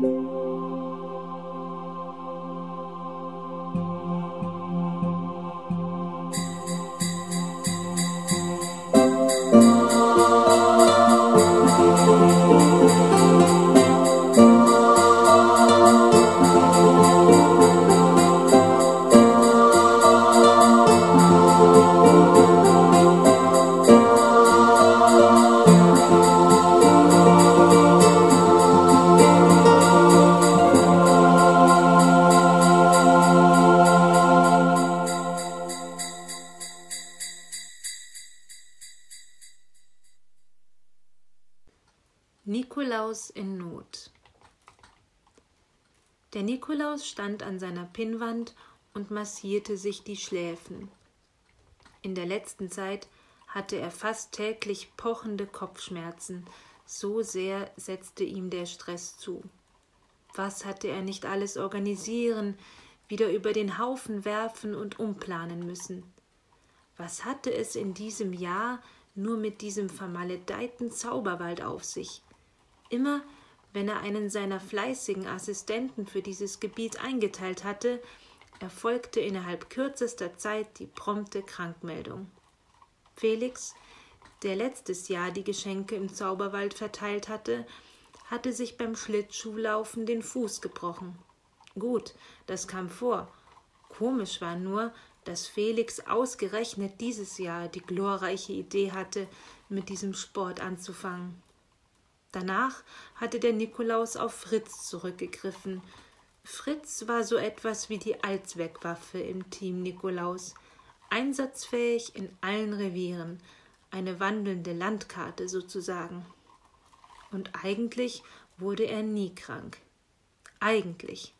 Nikolaus Der Nikolaus stand an seiner Pinnwand und massierte sich die Schläfen. In der letzten Zeit hatte er fast täglich pochende Kopfschmerzen, so sehr setzte ihm der Stress zu. Was hatte er nicht alles organisieren, wieder über den Haufen werfen und umplanen müssen? Was hatte es in diesem Jahr nur mit diesem vermaledeiten Zauberwald auf sich? Immer wenn er einen seiner fleißigen Assistenten für dieses Gebiet eingeteilt hatte, erfolgte innerhalb kürzester Zeit die prompte Krankmeldung. Felix, der letztes Jahr die Geschenke im Zauberwald verteilt hatte, hatte sich beim Schlittschuhlaufen den Fuß gebrochen. Gut, das kam vor. Komisch war nur, dass Felix ausgerechnet dieses Jahr die glorreiche Idee hatte, mit diesem Sport anzufangen. Danach hatte der Nikolaus auf Fritz zurückgegriffen. Fritz war so etwas wie die Allzweckwaffe im Team Nikolaus, einsatzfähig in allen Revieren, eine wandelnde Landkarte sozusagen. Und eigentlich wurde er nie krank. Eigentlich.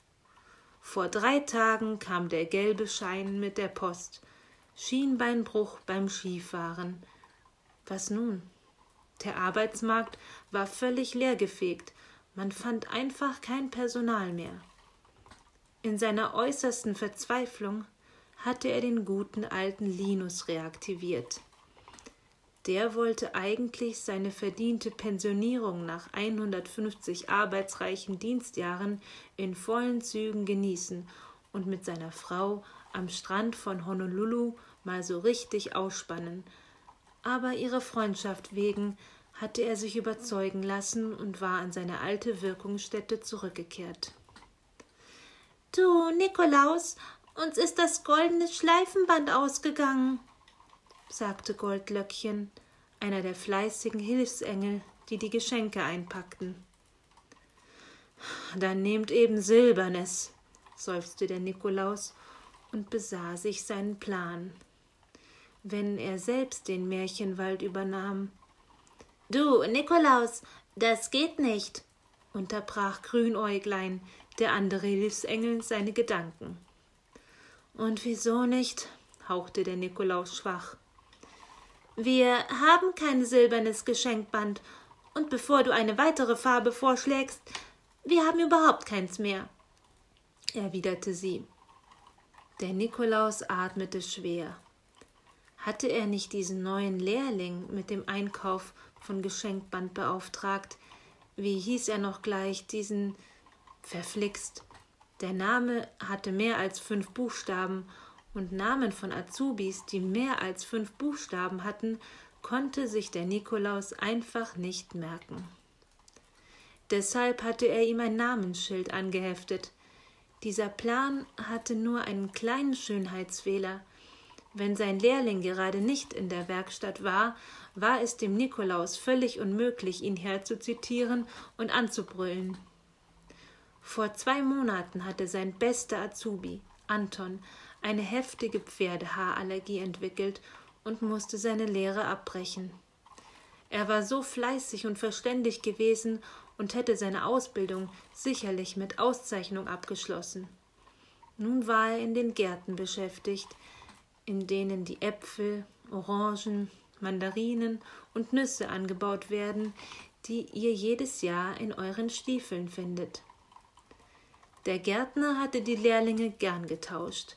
Vor drei Tagen kam der gelbe Schein mit der Post. Schienbeinbruch beim Skifahren. Was nun? Der Arbeitsmarkt war völlig leergefegt, man fand einfach kein Personal mehr. In seiner äußersten Verzweiflung hatte er den guten alten Linus reaktiviert. Der wollte eigentlich seine verdiente Pensionierung nach 150 arbeitsreichen Dienstjahren in vollen Zügen genießen und mit seiner Frau am Strand von Honolulu mal so richtig ausspannen, aber ihrer Freundschaft wegen hatte er sich überzeugen lassen und war an seine alte Wirkungsstätte zurückgekehrt. Du, Nikolaus, uns ist das goldene Schleifenband ausgegangen, sagte Goldlöckchen, einer der fleißigen Hilfsengel, die die Geschenke einpackten. Dann nehmt eben Silbernes, seufzte der Nikolaus und besah sich seinen Plan wenn er selbst den Märchenwald übernahm. Du, Nikolaus, das geht nicht, unterbrach Grünäuglein, der andere Hilfsengel, seine Gedanken. Und wieso nicht? hauchte der Nikolaus schwach. Wir haben kein silbernes Geschenkband, und bevor du eine weitere Farbe vorschlägst, wir haben überhaupt keins mehr, erwiderte sie. Der Nikolaus atmete schwer. Hatte er nicht diesen neuen Lehrling mit dem Einkauf von Geschenkband beauftragt? Wie hieß er noch gleich, diesen verflixt? Der Name hatte mehr als fünf Buchstaben, und Namen von Azubis, die mehr als fünf Buchstaben hatten, konnte sich der Nikolaus einfach nicht merken. Deshalb hatte er ihm ein Namensschild angeheftet. Dieser Plan hatte nur einen kleinen Schönheitsfehler – wenn sein Lehrling gerade nicht in der Werkstatt war, war es dem Nikolaus völlig unmöglich, ihn herzuzitieren und anzubrüllen. Vor zwei Monaten hatte sein bester Azubi, Anton, eine heftige Pferdehaarallergie entwickelt und musste seine Lehre abbrechen. Er war so fleißig und verständig gewesen und hätte seine Ausbildung sicherlich mit Auszeichnung abgeschlossen. Nun war er in den Gärten beschäftigt, in denen die Äpfel, Orangen, Mandarinen und Nüsse angebaut werden, die ihr jedes Jahr in euren Stiefeln findet. Der Gärtner hatte die Lehrlinge gern getauscht,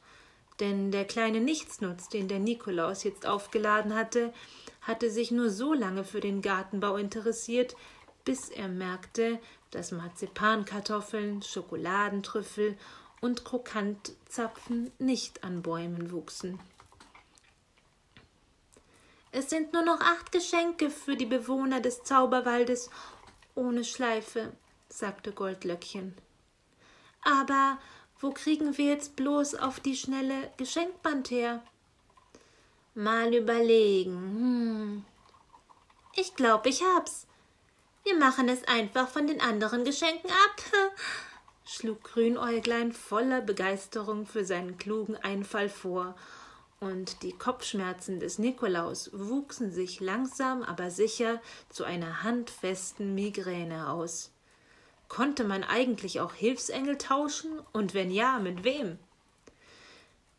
denn der kleine Nichtsnutz, den der Nikolaus jetzt aufgeladen hatte, hatte sich nur so lange für den Gartenbau interessiert, bis er merkte, dass Marzipankartoffeln, Schokoladentrüffel und Krokantzapfen nicht an Bäumen wuchsen. Es sind nur noch acht Geschenke für die Bewohner des Zauberwaldes ohne Schleife, sagte Goldlöckchen. Aber wo kriegen wir jetzt bloß auf die schnelle Geschenkband her? Mal überlegen. Hm. Ich glaube, ich hab's. Wir machen es einfach von den anderen Geschenken ab, schlug Grünäuglein voller Begeisterung für seinen klugen Einfall vor, und die Kopfschmerzen des Nikolaus wuchsen sich langsam aber sicher zu einer handfesten Migräne aus. Konnte man eigentlich auch Hilfsengel tauschen, und wenn ja, mit wem?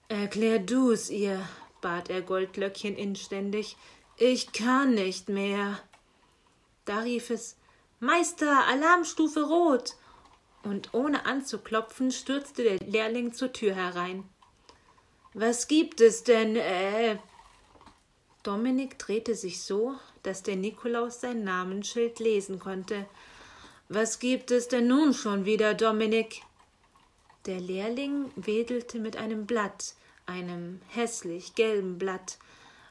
Erklär du's ihr, bat er Goldlöckchen inständig, ich kann nicht mehr. Da rief es Meister, Alarmstufe rot. Und ohne anzuklopfen, stürzte der Lehrling zur Tür herein. Was gibt es denn, äh? Dominik drehte sich so, dass der Nikolaus sein Namensschild lesen konnte. Was gibt es denn nun schon wieder, Dominik? Der Lehrling wedelte mit einem Blatt, einem hässlich gelben Blatt,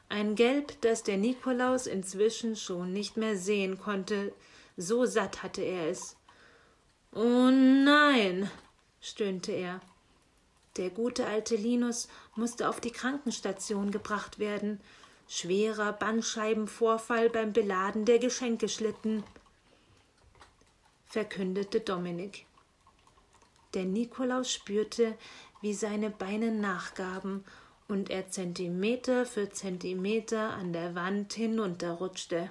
ein Gelb, das der Nikolaus inzwischen schon nicht mehr sehen konnte, so satt hatte er es. Oh nein, stöhnte er. Der gute alte Linus musste auf die Krankenstation gebracht werden. Schwerer Bandscheibenvorfall beim Beladen der Geschenkeschlitten, verkündete Dominik. Der Nikolaus spürte, wie seine Beine nachgaben und er Zentimeter für Zentimeter an der Wand hinunterrutschte.